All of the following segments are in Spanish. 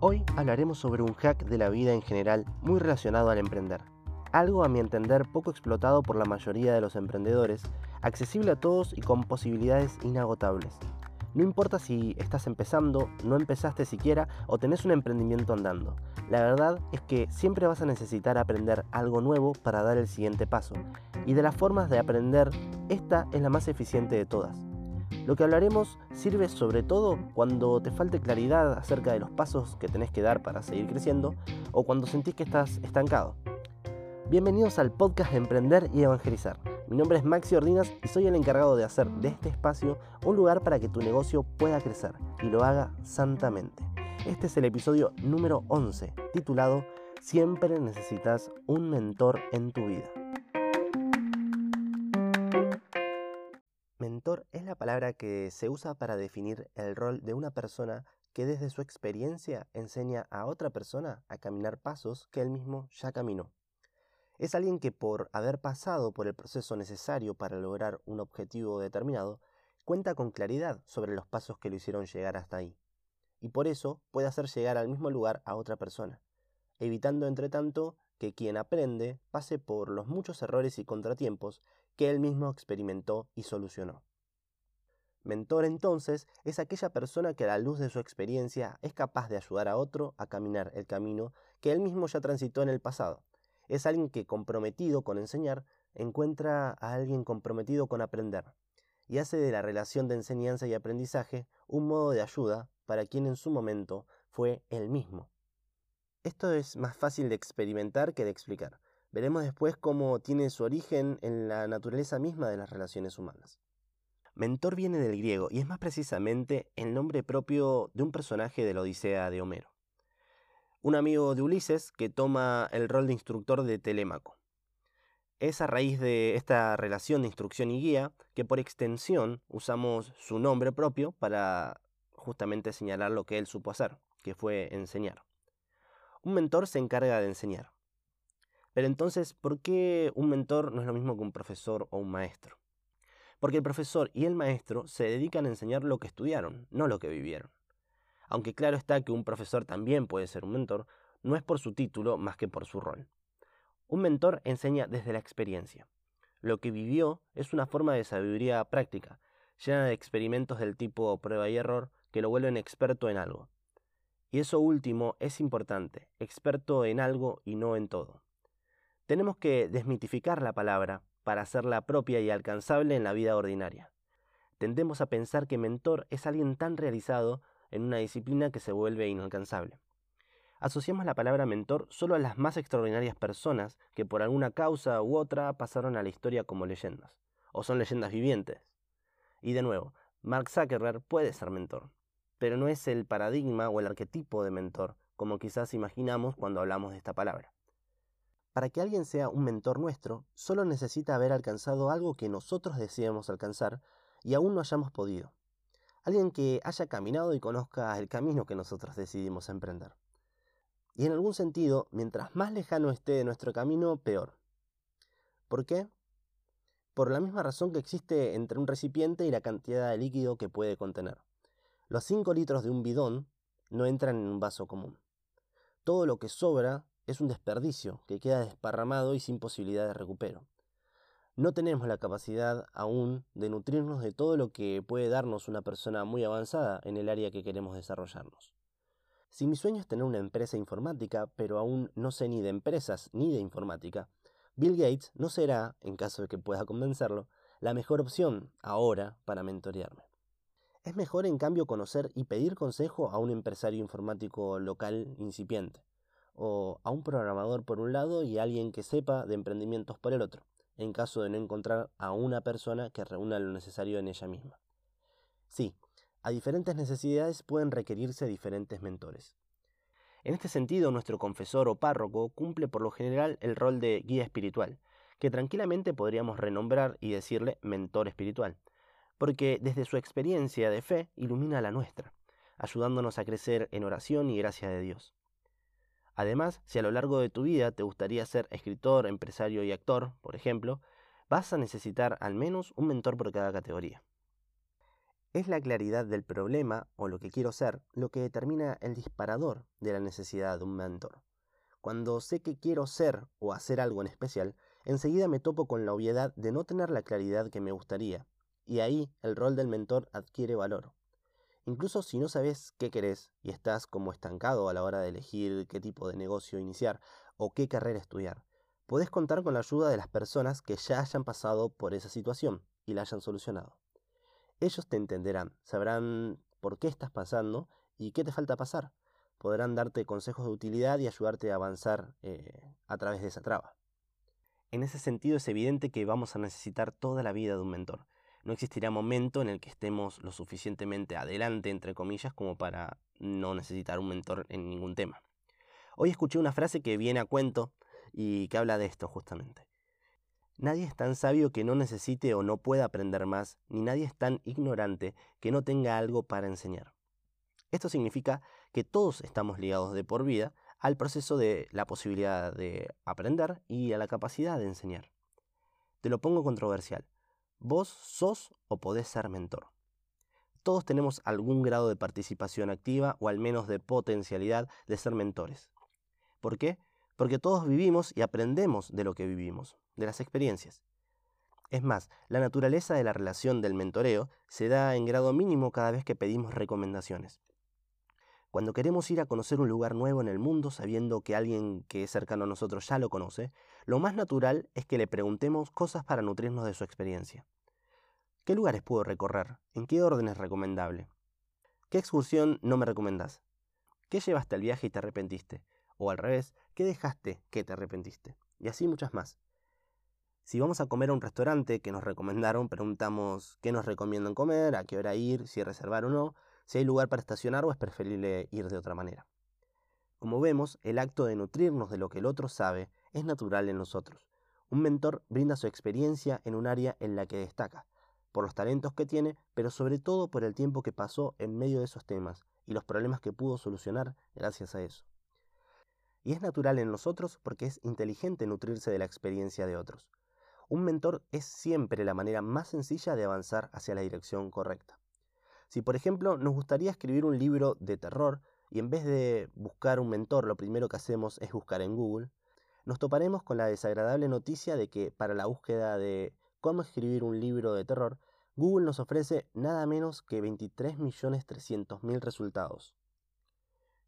Hoy hablaremos sobre un hack de la vida en general muy relacionado al emprender. Algo a mi entender poco explotado por la mayoría de los emprendedores, accesible a todos y con posibilidades inagotables. No importa si estás empezando, no empezaste siquiera o tenés un emprendimiento andando. La verdad es que siempre vas a necesitar aprender algo nuevo para dar el siguiente paso. Y de las formas de aprender, esta es la más eficiente de todas. Lo que hablaremos sirve sobre todo cuando te falte claridad acerca de los pasos que tenés que dar para seguir creciendo o cuando sentís que estás estancado. Bienvenidos al podcast de Emprender y Evangelizar. Mi nombre es Maxi Ordinas y soy el encargado de hacer de este espacio un lugar para que tu negocio pueda crecer y lo haga santamente. Este es el episodio número 11, titulado Siempre necesitas un mentor en tu vida. Palabra que se usa para definir el rol de una persona que desde su experiencia enseña a otra persona a caminar pasos que él mismo ya caminó. Es alguien que por haber pasado por el proceso necesario para lograr un objetivo determinado, cuenta con claridad sobre los pasos que lo hicieron llegar hasta ahí. Y por eso puede hacer llegar al mismo lugar a otra persona, evitando entre tanto que quien aprende pase por los muchos errores y contratiempos que él mismo experimentó y solucionó. Mentor entonces es aquella persona que a la luz de su experiencia es capaz de ayudar a otro a caminar el camino que él mismo ya transitó en el pasado. Es alguien que comprometido con enseñar encuentra a alguien comprometido con aprender y hace de la relación de enseñanza y aprendizaje un modo de ayuda para quien en su momento fue él mismo. Esto es más fácil de experimentar que de explicar. Veremos después cómo tiene su origen en la naturaleza misma de las relaciones humanas. Mentor viene del griego y es más precisamente el nombre propio de un personaje de la Odisea de Homero. Un amigo de Ulises que toma el rol de instructor de Telémaco. Es a raíz de esta relación de instrucción y guía que por extensión usamos su nombre propio para justamente señalar lo que él supo hacer, que fue enseñar. Un mentor se encarga de enseñar. Pero entonces, ¿por qué un mentor no es lo mismo que un profesor o un maestro? Porque el profesor y el maestro se dedican a enseñar lo que estudiaron, no lo que vivieron. Aunque claro está que un profesor también puede ser un mentor, no es por su título más que por su rol. Un mentor enseña desde la experiencia. Lo que vivió es una forma de sabiduría práctica, llena de experimentos del tipo prueba y error que lo vuelven experto en algo. Y eso último es importante, experto en algo y no en todo. Tenemos que desmitificar la palabra para hacerla propia y alcanzable en la vida ordinaria. Tendemos a pensar que mentor es alguien tan realizado en una disciplina que se vuelve inalcanzable. Asociamos la palabra mentor solo a las más extraordinarias personas que por alguna causa u otra pasaron a la historia como leyendas, o son leyendas vivientes. Y de nuevo, Mark Zuckerberg puede ser mentor, pero no es el paradigma o el arquetipo de mentor como quizás imaginamos cuando hablamos de esta palabra. Para que alguien sea un mentor nuestro, solo necesita haber alcanzado algo que nosotros deseamos alcanzar y aún no hayamos podido. Alguien que haya caminado y conozca el camino que nosotros decidimos emprender. Y en algún sentido, mientras más lejano esté de nuestro camino, peor. ¿Por qué? Por la misma razón que existe entre un recipiente y la cantidad de líquido que puede contener. Los 5 litros de un bidón no entran en un vaso común. Todo lo que sobra es un desperdicio que queda desparramado y sin posibilidad de recupero. No tenemos la capacidad aún de nutrirnos de todo lo que puede darnos una persona muy avanzada en el área que queremos desarrollarnos. Si mi sueño es tener una empresa informática, pero aún no sé ni de empresas ni de informática, Bill Gates no será, en caso de que pueda convencerlo, la mejor opción ahora para mentorearme. Es mejor en cambio conocer y pedir consejo a un empresario informático local incipiente o a un programador por un lado y alguien que sepa de emprendimientos por el otro, en caso de no encontrar a una persona que reúna lo necesario en ella misma. Sí, a diferentes necesidades pueden requerirse diferentes mentores. En este sentido, nuestro confesor o párroco cumple por lo general el rol de guía espiritual, que tranquilamente podríamos renombrar y decirle mentor espiritual, porque desde su experiencia de fe ilumina la nuestra, ayudándonos a crecer en oración y gracia de Dios. Además, si a lo largo de tu vida te gustaría ser escritor, empresario y actor, por ejemplo, vas a necesitar al menos un mentor por cada categoría. Es la claridad del problema o lo que quiero ser lo que determina el disparador de la necesidad de un mentor. Cuando sé que quiero ser o hacer algo en especial, enseguida me topo con la obviedad de no tener la claridad que me gustaría, y ahí el rol del mentor adquiere valor. Incluso si no sabes qué querés y estás como estancado a la hora de elegir qué tipo de negocio iniciar o qué carrera estudiar, podés contar con la ayuda de las personas que ya hayan pasado por esa situación y la hayan solucionado. Ellos te entenderán, sabrán por qué estás pasando y qué te falta pasar. Podrán darte consejos de utilidad y ayudarte a avanzar eh, a través de esa traba. En ese sentido es evidente que vamos a necesitar toda la vida de un mentor. No existirá momento en el que estemos lo suficientemente adelante, entre comillas, como para no necesitar un mentor en ningún tema. Hoy escuché una frase que viene a cuento y que habla de esto justamente. Nadie es tan sabio que no necesite o no pueda aprender más, ni nadie es tan ignorante que no tenga algo para enseñar. Esto significa que todos estamos ligados de por vida al proceso de la posibilidad de aprender y a la capacidad de enseñar. Te lo pongo controversial. Vos sos o podés ser mentor. Todos tenemos algún grado de participación activa o al menos de potencialidad de ser mentores. ¿Por qué? Porque todos vivimos y aprendemos de lo que vivimos, de las experiencias. Es más, la naturaleza de la relación del mentoreo se da en grado mínimo cada vez que pedimos recomendaciones. Cuando queremos ir a conocer un lugar nuevo en el mundo sabiendo que alguien que es cercano a nosotros ya lo conoce, lo más natural es que le preguntemos cosas para nutrirnos de su experiencia. ¿Qué lugares puedo recorrer? ¿En qué orden es recomendable? ¿Qué excursión no me recomendás? ¿Qué llevaste al viaje y te arrepentiste? O al revés, ¿qué dejaste que te arrepentiste? Y así muchas más. Si vamos a comer a un restaurante que nos recomendaron, preguntamos qué nos recomiendan comer, a qué hora ir, si reservar o no, si hay lugar para estacionar o es preferible ir de otra manera. Como vemos, el acto de nutrirnos de lo que el otro sabe es natural en nosotros. Un mentor brinda su experiencia en un área en la que destaca, por los talentos que tiene, pero sobre todo por el tiempo que pasó en medio de esos temas y los problemas que pudo solucionar gracias a eso. Y es natural en nosotros porque es inteligente nutrirse de la experiencia de otros. Un mentor es siempre la manera más sencilla de avanzar hacia la dirección correcta. Si por ejemplo nos gustaría escribir un libro de terror y en vez de buscar un mentor lo primero que hacemos es buscar en Google, nos toparemos con la desagradable noticia de que para la búsqueda de cómo escribir un libro de terror, Google nos ofrece nada menos que 23.300.000 resultados.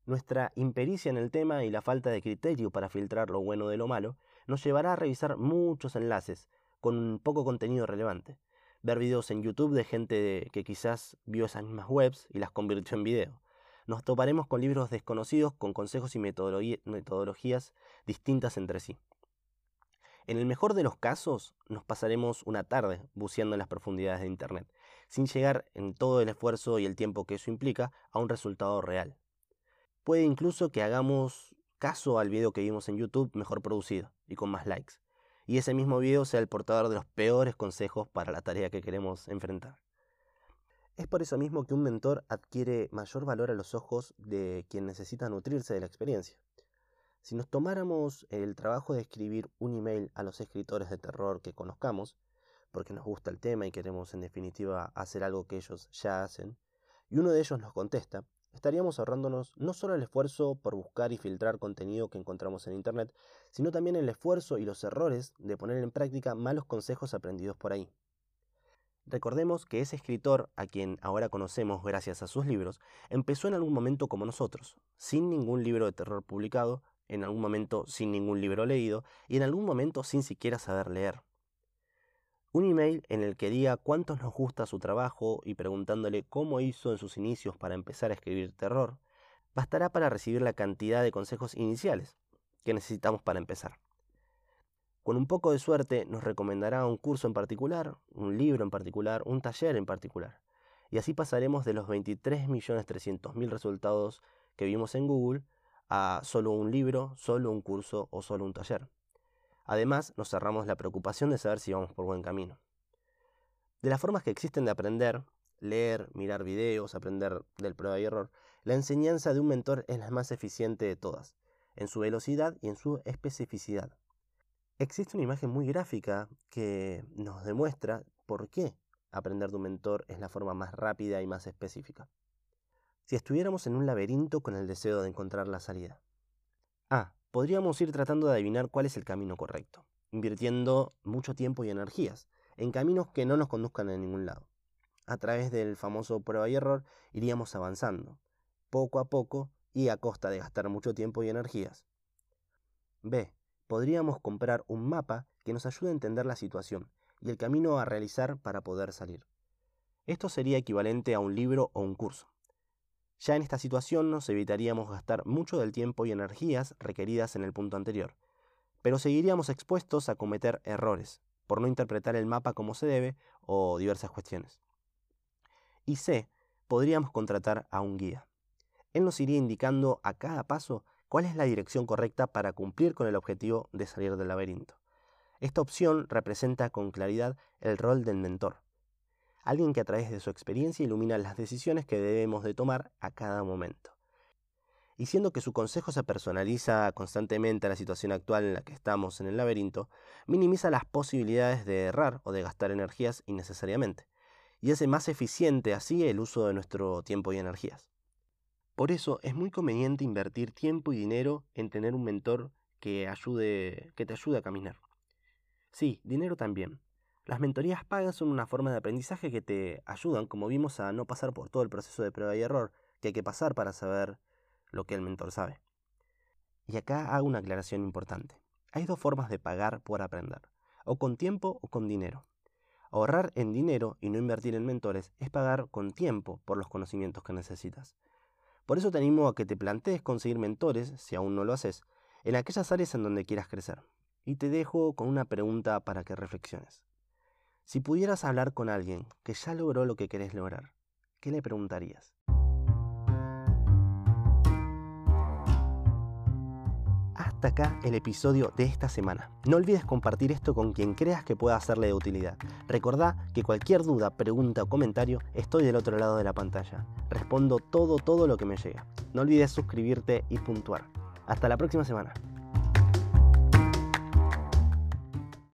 Nuestra impericia en el tema y la falta de criterio para filtrar lo bueno de lo malo nos llevará a revisar muchos enlaces con poco contenido relevante, ver videos en YouTube de gente que quizás vio esas mismas webs y las convirtió en video. Nos toparemos con libros desconocidos con consejos y metodologías distintas entre sí. En el mejor de los casos, nos pasaremos una tarde buceando en las profundidades de Internet, sin llegar en todo el esfuerzo y el tiempo que eso implica a un resultado real. Puede incluso que hagamos caso al video que vimos en YouTube mejor producido y con más likes. Y ese mismo video sea el portador de los peores consejos para la tarea que queremos enfrentar. Es por eso mismo que un mentor adquiere mayor valor a los ojos de quien necesita nutrirse de la experiencia. Si nos tomáramos el trabajo de escribir un email a los escritores de terror que conozcamos, porque nos gusta el tema y queremos en definitiva hacer algo que ellos ya hacen, y uno de ellos nos contesta, estaríamos ahorrándonos no solo el esfuerzo por buscar y filtrar contenido que encontramos en Internet, sino también el esfuerzo y los errores de poner en práctica malos consejos aprendidos por ahí. Recordemos que ese escritor, a quien ahora conocemos gracias a sus libros, empezó en algún momento como nosotros, sin ningún libro de terror publicado, en algún momento sin ningún libro leído y en algún momento sin siquiera saber leer. Un email en el que diga cuántos nos gusta su trabajo y preguntándole cómo hizo en sus inicios para empezar a escribir terror, bastará para recibir la cantidad de consejos iniciales que necesitamos para empezar. Con un poco de suerte nos recomendará un curso en particular, un libro en particular, un taller en particular. Y así pasaremos de los 23.300.000 resultados que vimos en Google a solo un libro, solo un curso o solo un taller. Además, nos cerramos la preocupación de saber si vamos por buen camino. De las formas que existen de aprender, leer, mirar videos, aprender del prueba y error, la enseñanza de un mentor es la más eficiente de todas, en su velocidad y en su especificidad. Existe una imagen muy gráfica que nos demuestra por qué aprender de un mentor es la forma más rápida y más específica. Si estuviéramos en un laberinto con el deseo de encontrar la salida. A. Podríamos ir tratando de adivinar cuál es el camino correcto, invirtiendo mucho tiempo y energías en caminos que no nos conduzcan a ningún lado. A través del famoso prueba y error iríamos avanzando, poco a poco y a costa de gastar mucho tiempo y energías. B. Podríamos comprar un mapa que nos ayude a entender la situación y el camino a realizar para poder salir. Esto sería equivalente a un libro o un curso. Ya en esta situación nos evitaríamos gastar mucho del tiempo y energías requeridas en el punto anterior, pero seguiríamos expuestos a cometer errores, por no interpretar el mapa como se debe o diversas cuestiones. Y C, podríamos contratar a un guía. Él nos iría indicando a cada paso cuál es la dirección correcta para cumplir con el objetivo de salir del laberinto. Esta opción representa con claridad el rol del mentor, alguien que a través de su experiencia ilumina las decisiones que debemos de tomar a cada momento. Y siendo que su consejo se personaliza constantemente a la situación actual en la que estamos en el laberinto, minimiza las posibilidades de errar o de gastar energías innecesariamente, y hace más eficiente así el uso de nuestro tiempo y energías. Por eso es muy conveniente invertir tiempo y dinero en tener un mentor que, ayude, que te ayude a caminar. Sí, dinero también. Las mentorías pagas son una forma de aprendizaje que te ayudan, como vimos, a no pasar por todo el proceso de prueba y error que hay que pasar para saber lo que el mentor sabe. Y acá hago una aclaración importante. Hay dos formas de pagar por aprender, o con tiempo o con dinero. Ahorrar en dinero y no invertir en mentores es pagar con tiempo por los conocimientos que necesitas. Por eso te animo a que te plantees conseguir mentores, si aún no lo haces, en aquellas áreas en donde quieras crecer. Y te dejo con una pregunta para que reflexiones. Si pudieras hablar con alguien que ya logró lo que querés lograr, ¿qué le preguntarías? Hasta acá el episodio de esta semana. No olvides compartir esto con quien creas que pueda serle de utilidad. Recordá que cualquier duda, pregunta o comentario estoy del otro lado de la pantalla. Respondo todo, todo lo que me llega. No olvides suscribirte y puntuar. Hasta la próxima semana.